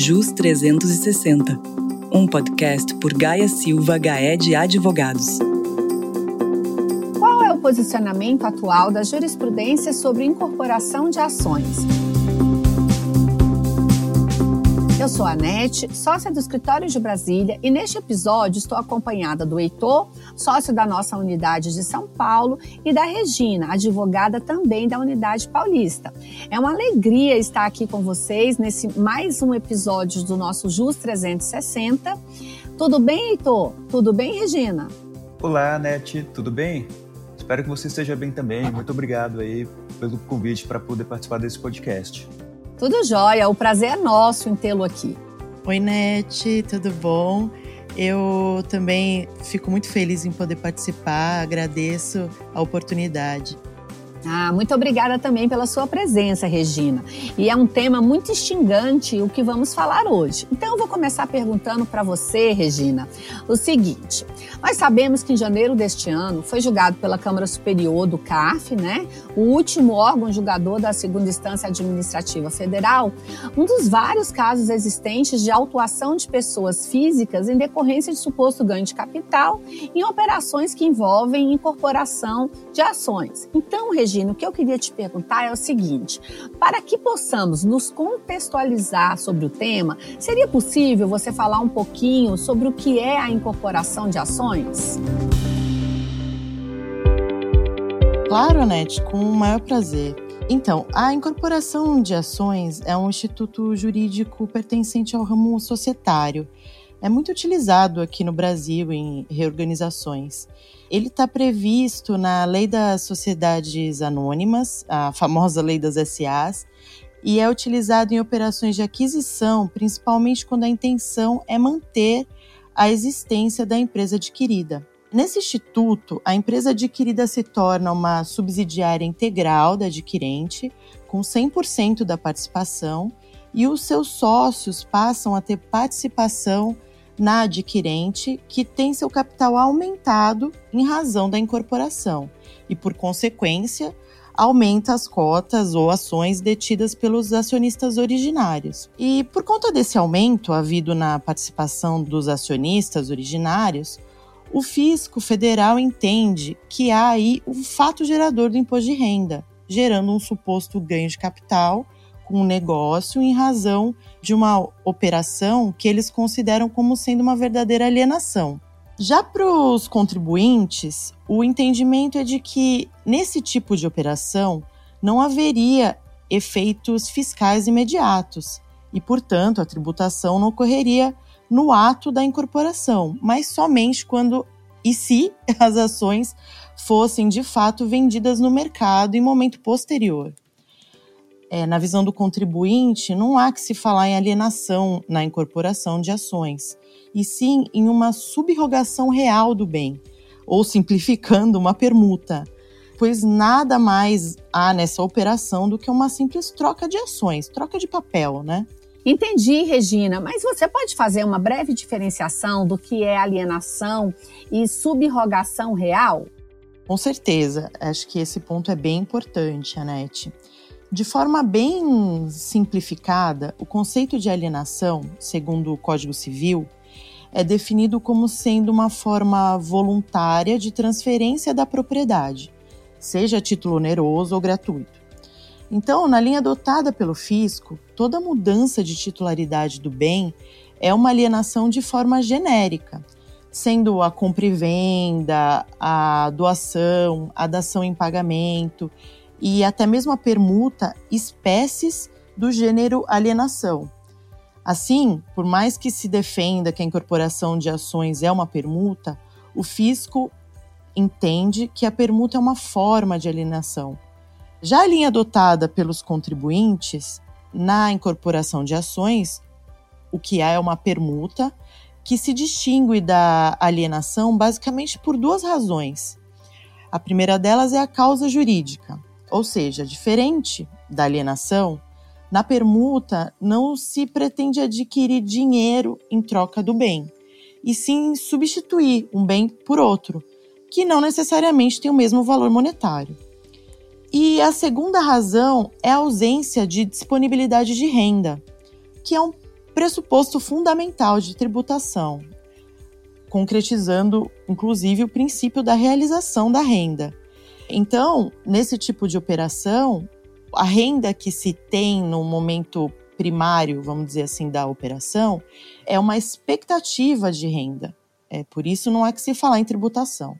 JUS 360, um podcast por Gaia Silva Gaed Advogados. Qual é o posicionamento atual da jurisprudência sobre incorporação de ações? Eu sou a Anete, sócia do Escritório de Brasília, e neste episódio estou acompanhada do Heitor, sócio da nossa unidade de São Paulo, e da Regina, advogada também da unidade paulista. É uma alegria estar aqui com vocês nesse mais um episódio do nosso JUS 360. Tudo bem, Heitor? Tudo bem, Regina? Olá, Anete, tudo bem? Espero que você esteja bem também. Muito obrigado aí pelo convite para poder participar desse podcast. Tudo jóia, o prazer é nosso em tê-lo aqui. Oi, Nete, tudo bom? Eu também fico muito feliz em poder participar, agradeço a oportunidade. Ah, muito obrigada também pela sua presença, Regina. E é um tema muito instigante o que vamos falar hoje. Então eu vou começar perguntando para você, Regina, o seguinte: nós sabemos que em janeiro deste ano foi julgado pela Câmara Superior do CARF, né, o último órgão julgador da segunda instância administrativa federal, um dos vários casos existentes de autuação de pessoas físicas em decorrência de suposto ganho de capital em operações que envolvem incorporação de ações. Então, Regina, Regina, o que eu queria te perguntar é o seguinte: para que possamos nos contextualizar sobre o tema, seria possível você falar um pouquinho sobre o que é a incorporação de ações? Claro, Anete, com o maior prazer. Então, a incorporação de ações é um instituto jurídico pertencente ao ramo societário. É muito utilizado aqui no Brasil em reorganizações. Ele está previsto na Lei das Sociedades Anônimas, a famosa Lei das SAs, e é utilizado em operações de aquisição, principalmente quando a intenção é manter a existência da empresa adquirida. Nesse instituto, a empresa adquirida se torna uma subsidiária integral da adquirente, com 100% da participação, e os seus sócios passam a ter participação na adquirente que tem seu capital aumentado em razão da incorporação e, por consequência, aumenta as cotas ou ações detidas pelos acionistas originários. E por conta desse aumento havido na participação dos acionistas originários, o fisco federal entende que há aí um fato gerador do imposto de renda, gerando um suposto ganho de capital com o negócio em razão de uma operação que eles consideram como sendo uma verdadeira alienação. Já para os contribuintes, o entendimento é de que nesse tipo de operação não haveria efeitos fiscais imediatos e, portanto, a tributação não ocorreria no ato da incorporação, mas somente quando e se as ações fossem de fato vendidas no mercado em momento posterior é, na visão do contribuinte, não há que se falar em alienação na incorporação de ações, e sim em uma subrogação real do bem, ou simplificando, uma permuta, pois nada mais há nessa operação do que uma simples troca de ações, troca de papel, né? Entendi, Regina, mas você pode fazer uma breve diferenciação do que é alienação e subrogação real? Com certeza, acho que esse ponto é bem importante, Anete. De forma bem simplificada, o conceito de alienação, segundo o Código Civil, é definido como sendo uma forma voluntária de transferência da propriedade, seja a título oneroso ou gratuito. Então, na linha adotada pelo fisco, toda mudança de titularidade do bem é uma alienação de forma genérica, sendo a compra e venda, a doação, a dação em pagamento e até mesmo a permuta espécies do gênero alienação. Assim, por mais que se defenda que a incorporação de ações é uma permuta, o fisco entende que a permuta é uma forma de alienação. Já a linha adotada pelos contribuintes, na incorporação de ações, o que há é uma permuta que se distingue da alienação basicamente por duas razões. A primeira delas é a causa jurídica. Ou seja, diferente da alienação, na permuta não se pretende adquirir dinheiro em troca do bem, e sim substituir um bem por outro, que não necessariamente tem o mesmo valor monetário. E a segunda razão é a ausência de disponibilidade de renda, que é um pressuposto fundamental de tributação, concretizando inclusive o princípio da realização da renda. Então, nesse tipo de operação, a renda que se tem no momento primário, vamos dizer assim, da operação, é uma expectativa de renda. É por isso não é que se falar em tributação.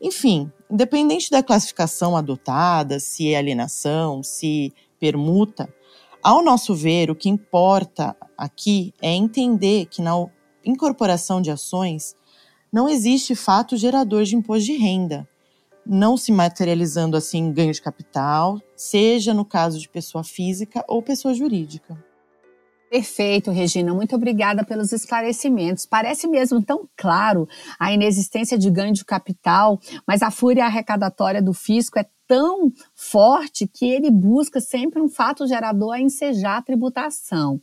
Enfim, independente da classificação adotada, se é alienação, se permuta, ao nosso ver, o que importa aqui é entender que na incorporação de ações não existe fato gerador de imposto de renda, não se materializando assim ganho de capital, seja no caso de pessoa física ou pessoa jurídica. Perfeito, Regina. Muito obrigada pelos esclarecimentos. Parece mesmo tão claro a inexistência de ganho de capital, mas a fúria arrecadatória do fisco é tão forte que ele busca sempre um fato gerador a ensejar a tributação.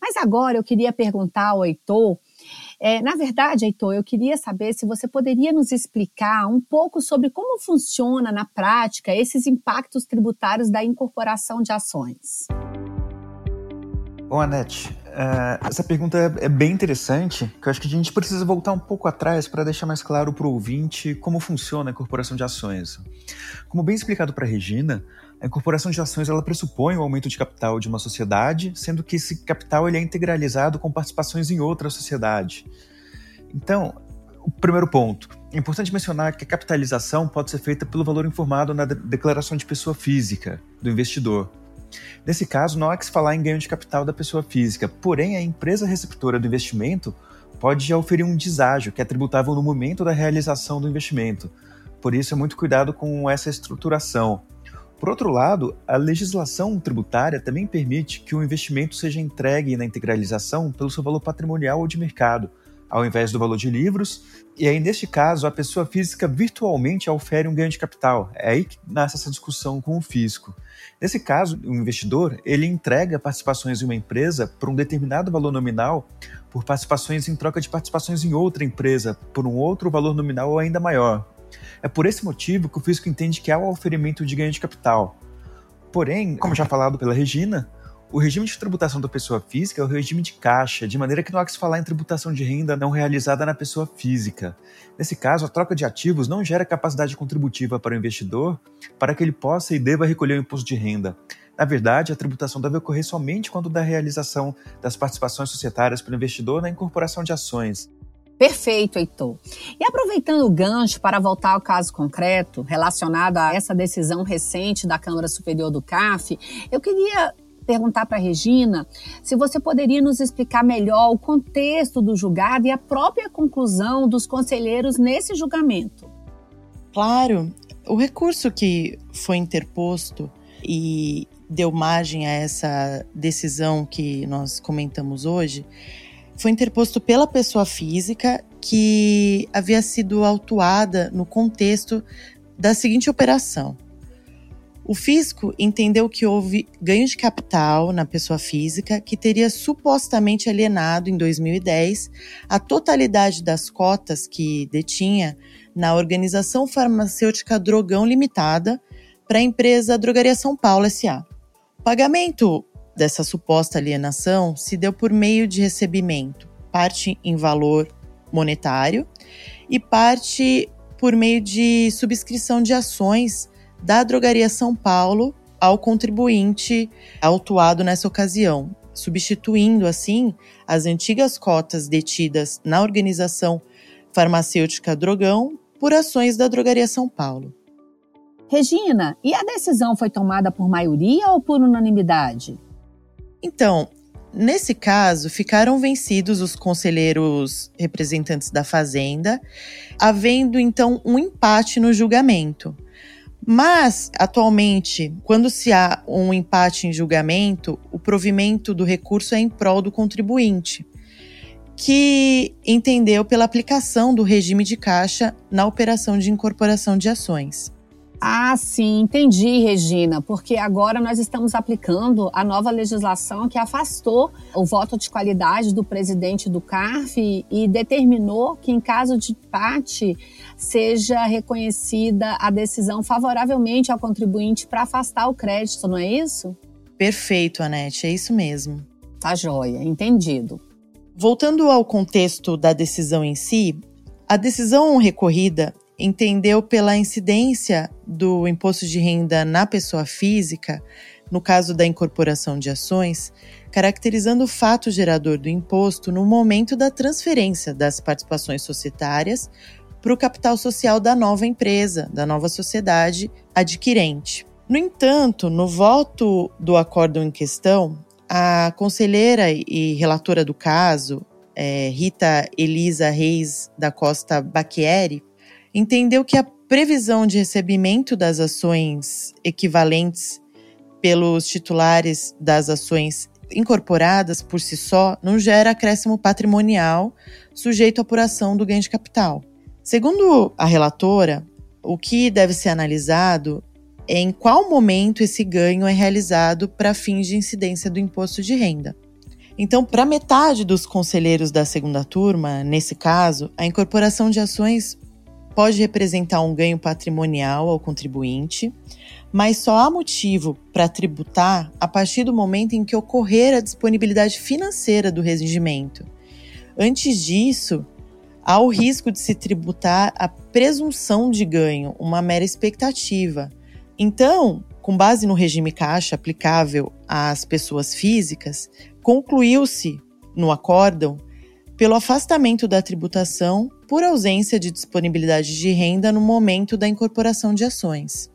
Mas agora eu queria perguntar ao Heitor é, na verdade, Heitor, eu queria saber se você poderia nos explicar um pouco sobre como funciona na prática esses impactos tributários da incorporação de ações. Bom, Anete, uh, essa pergunta é, é bem interessante, que eu acho que a gente precisa voltar um pouco atrás para deixar mais claro para o ouvinte como funciona a incorporação de ações. Como bem explicado para a Regina, a incorporação de ações ela pressupõe o aumento de capital de uma sociedade, sendo que esse capital ele é integralizado com participações em outra sociedade. Então, o primeiro ponto. É importante mencionar que a capitalização pode ser feita pelo valor informado na declaração de pessoa física do investidor. Nesse caso, não há que se falar em ganho de capital da pessoa física, porém, a empresa receptora do investimento pode já oferir um deságio que é tributável no momento da realização do investimento. Por isso, é muito cuidado com essa estruturação. Por outro lado, a legislação tributária também permite que o investimento seja entregue na integralização pelo seu valor patrimonial ou de mercado, ao invés do valor de livros, e aí, neste caso, a pessoa física virtualmente ofere um ganho de capital. É aí que nasce essa discussão com o fisco. Nesse caso, o investidor ele entrega participações em uma empresa por um determinado valor nominal por participações em troca de participações em outra empresa por um outro valor nominal ainda maior. É por esse motivo que o fisco entende que há o oferimento de ganho de capital. Porém, como já falado pela Regina, o regime de tributação da pessoa física é o regime de caixa, de maneira que não há que se falar em tributação de renda não realizada na pessoa física. Nesse caso, a troca de ativos não gera capacidade contributiva para o investidor para que ele possa e deva recolher o imposto de renda. Na verdade, a tributação deve ocorrer somente quando da realização das participações societárias pelo investidor na incorporação de ações. Perfeito, Heitor. E aproveitando o gancho para voltar ao caso concreto relacionado a essa decisão recente da Câmara Superior do CAF, eu queria perguntar para a Regina se você poderia nos explicar melhor o contexto do julgado e a própria conclusão dos conselheiros nesse julgamento. Claro, o recurso que foi interposto e deu margem a essa decisão que nós comentamos hoje foi interposto pela pessoa física que havia sido autuada no contexto da seguinte operação. O fisco entendeu que houve ganho de capital na pessoa física que teria supostamente alienado em 2010 a totalidade das cotas que detinha na organização farmacêutica Drogão Limitada para a empresa Drogaria São Paulo SA. O pagamento dessa suposta alienação se deu por meio de recebimento, parte em valor monetário e parte por meio de subscrição de ações da Drogaria São Paulo ao contribuinte autuado nessa ocasião, substituindo assim as antigas cotas detidas na organização farmacêutica Drogão por ações da Drogaria São Paulo. Regina, e a decisão foi tomada por maioria ou por unanimidade? Então, nesse caso, ficaram vencidos os conselheiros representantes da Fazenda, havendo então um empate no julgamento. Mas, atualmente, quando se há um empate em julgamento, o provimento do recurso é em prol do contribuinte, que entendeu pela aplicação do regime de caixa na operação de incorporação de ações. Ah, sim, entendi, Regina, porque agora nós estamos aplicando a nova legislação que afastou o voto de qualidade do presidente do CARF e determinou que, em caso de empate, seja reconhecida a decisão favoravelmente ao contribuinte para afastar o crédito, não é isso? Perfeito, Anete, é isso mesmo. Tá joia, entendido. Voltando ao contexto da decisão em si, a decisão recorrida entendeu pela incidência do imposto de renda na pessoa física, no caso da incorporação de ações, caracterizando o fato gerador do imposto no momento da transferência das participações societárias para o capital social da nova empresa, da nova sociedade adquirente. No entanto, no voto do acórdão em questão, a conselheira e relatora do caso, é, Rita Elisa Reis da Costa Bacchieri, entendeu que a previsão de recebimento das ações equivalentes pelos titulares das ações incorporadas por si só não gera acréscimo patrimonial sujeito à apuração do ganho de capital. Segundo a relatora, o que deve ser analisado é em qual momento esse ganho é realizado para fins de incidência do imposto de renda. Então, para metade dos conselheiros da segunda turma, nesse caso, a incorporação de ações pode representar um ganho patrimonial ao contribuinte, mas só há motivo para tributar a partir do momento em que ocorrer a disponibilidade financeira do rendimento. Antes disso, há o risco de se tributar a presunção de ganho, uma mera expectativa. Então, com base no regime caixa aplicável às pessoas físicas, concluiu-se no acórdão pelo afastamento da tributação por ausência de disponibilidade de renda no momento da incorporação de ações.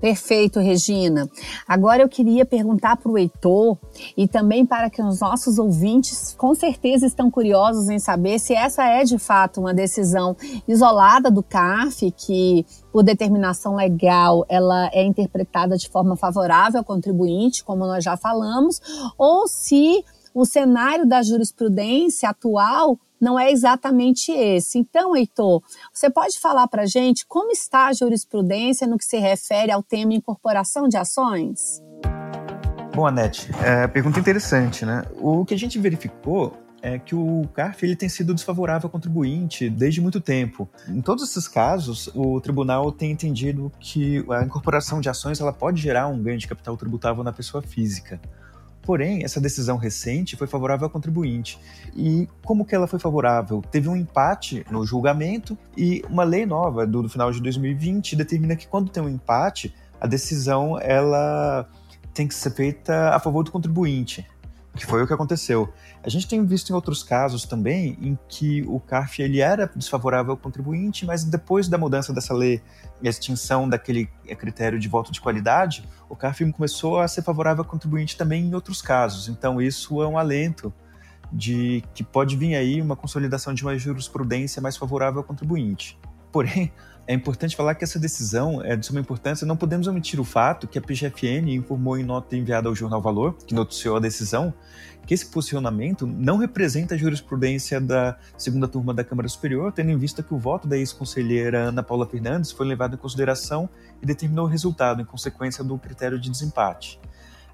Perfeito, Regina. Agora eu queria perguntar para o Heitor e também para que os nossos ouvintes com certeza estão curiosos em saber se essa é de fato uma decisão isolada do CAF, que por determinação legal ela é interpretada de forma favorável ao contribuinte, como nós já falamos, ou se o cenário da jurisprudência atual não é exatamente esse. Então, Heitor, você pode falar para a gente como está a jurisprudência no que se refere ao tema incorporação de ações? Bom, Anete, é, pergunta interessante, né? O que a gente verificou é que o CARF ele tem sido desfavorável ao contribuinte desde muito tempo. Em todos esses casos, o tribunal tem entendido que a incorporação de ações ela pode gerar um ganho de capital tributável na pessoa física. Porém, essa decisão recente foi favorável ao contribuinte. E como que ela foi favorável? Teve um empate no julgamento e uma lei nova do, do final de 2020 determina que quando tem um empate, a decisão ela tem que ser feita a favor do contribuinte que foi o que aconteceu. A gente tem visto em outros casos também em que o CARF ele era desfavorável ao contribuinte, mas depois da mudança dessa lei e a extinção daquele critério de voto de qualidade, o CARF começou a ser favorável ao contribuinte também em outros casos. Então isso é um alento de que pode vir aí uma consolidação de uma jurisprudência mais favorável ao contribuinte. Porém, é importante falar que essa decisão é de suma importância. Não podemos omitir o fato que a PGFN informou em nota enviada ao Jornal Valor, que noticiou a decisão, que esse posicionamento não representa a jurisprudência da segunda turma da Câmara Superior, tendo em vista que o voto da ex-conselheira Ana Paula Fernandes foi levado em consideração e determinou o resultado em consequência do critério de desempate.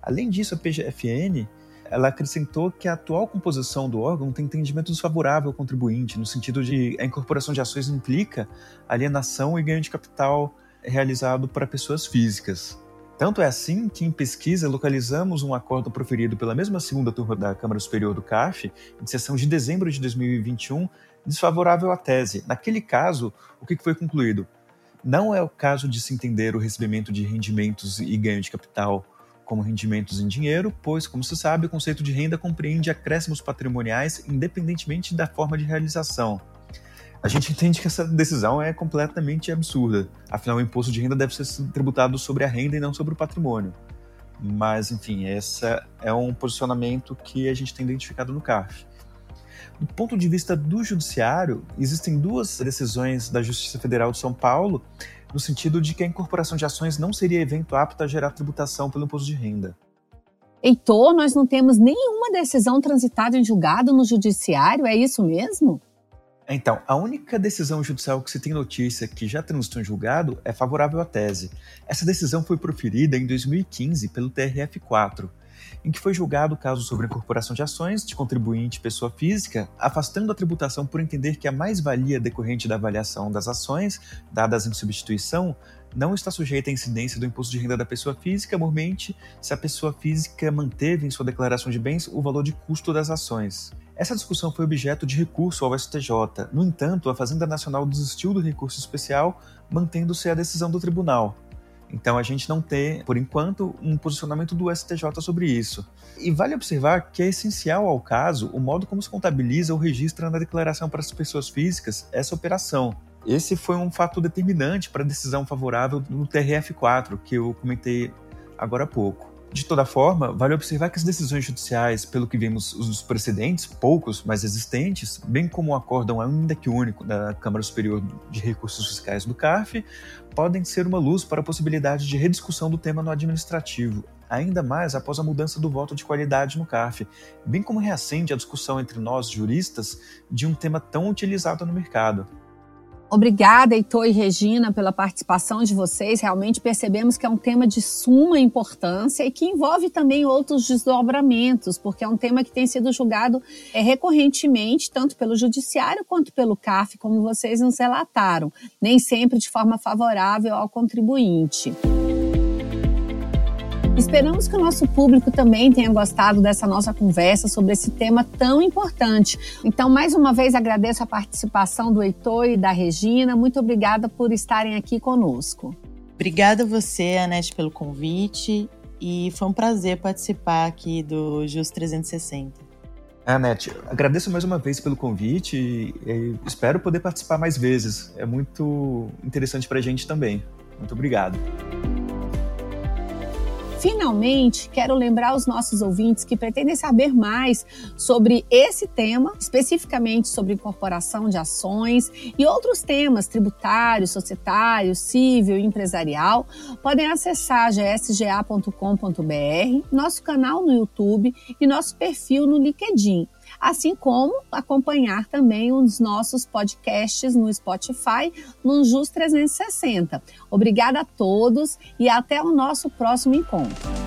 Além disso, a PGFN ela acrescentou que a atual composição do órgão tem entendimento desfavorável ao contribuinte, no sentido de a incorporação de ações implica alienação e ganho de capital realizado para pessoas físicas. Tanto é assim que, em pesquisa, localizamos um acordo proferido pela mesma segunda turma da Câmara Superior do CAF, em sessão de dezembro de 2021, desfavorável à tese. Naquele caso, o que foi concluído? Não é o caso de se entender o recebimento de rendimentos e ganho de capital como rendimentos em dinheiro, pois, como se sabe, o conceito de renda compreende acréscimos patrimoniais independentemente da forma de realização. A gente entende que essa decisão é completamente absurda. Afinal, o imposto de renda deve ser tributado sobre a renda e não sobre o patrimônio. Mas, enfim, esse é um posicionamento que a gente tem identificado no CAF. Do ponto de vista do judiciário, existem duas decisões da Justiça Federal de São Paulo no sentido de que a incorporação de ações não seria evento apto a gerar tributação pelo imposto de renda. Heitor, nós não temos nenhuma decisão transitada em julgado no judiciário, é isso mesmo? Então, a única decisão judicial que se tem notícia que já transitou em julgado é favorável à tese. Essa decisão foi proferida em 2015 pelo TRF4 em que foi julgado o caso sobre incorporação de ações de contribuinte pessoa física, afastando a tributação por entender que a mais-valia decorrente da avaliação das ações, dadas em substituição, não está sujeita à incidência do imposto de renda da pessoa física, mormente, se a pessoa física manteve em sua declaração de bens o valor de custo das ações. Essa discussão foi objeto de recurso ao STJ. No entanto, a Fazenda Nacional desistiu do recurso especial, mantendo-se a decisão do tribunal. Então a gente não tem, por enquanto, um posicionamento do STJ sobre isso. E vale observar que é essencial ao caso o modo como se contabiliza ou registra na declaração para as pessoas físicas essa operação. Esse foi um fato determinante para a decisão favorável no TRF4, que eu comentei agora há pouco. De toda forma, vale observar que as decisões judiciais, pelo que vimos os precedentes, poucos, mas existentes, bem como o acórdão ainda que único da Câmara Superior de Recursos Fiscais do CARF, podem ser uma luz para a possibilidade de rediscussão do tema no administrativo, ainda mais após a mudança do voto de qualidade no CARF, bem como reacende a discussão entre nós, juristas, de um tema tão utilizado no mercado. Obrigada, Heitor e Regina, pela participação de vocês. Realmente percebemos que é um tema de suma importância e que envolve também outros desdobramentos, porque é um tema que tem sido julgado é, recorrentemente, tanto pelo Judiciário quanto pelo CAF, como vocês nos relataram, nem sempre de forma favorável ao contribuinte. Esperamos que o nosso público também tenha gostado dessa nossa conversa sobre esse tema tão importante. Então, mais uma vez, agradeço a participação do Heitor e da Regina. Muito obrigada por estarem aqui conosco. Obrigada a você, Anete, pelo convite. E foi um prazer participar aqui do Jus 360. Anete, agradeço mais uma vez pelo convite e espero poder participar mais vezes. É muito interessante para a gente também. Muito obrigado. Finalmente, quero lembrar os nossos ouvintes que pretendem saber mais sobre esse tema, especificamente sobre incorporação de ações e outros temas tributários, societários, civil e empresarial, podem acessar gsga.com.br, nosso canal no YouTube e nosso perfil no LinkedIn assim como acompanhar também os nossos podcasts no Spotify, no JUS 360. Obrigada a todos e até o nosso próximo encontro.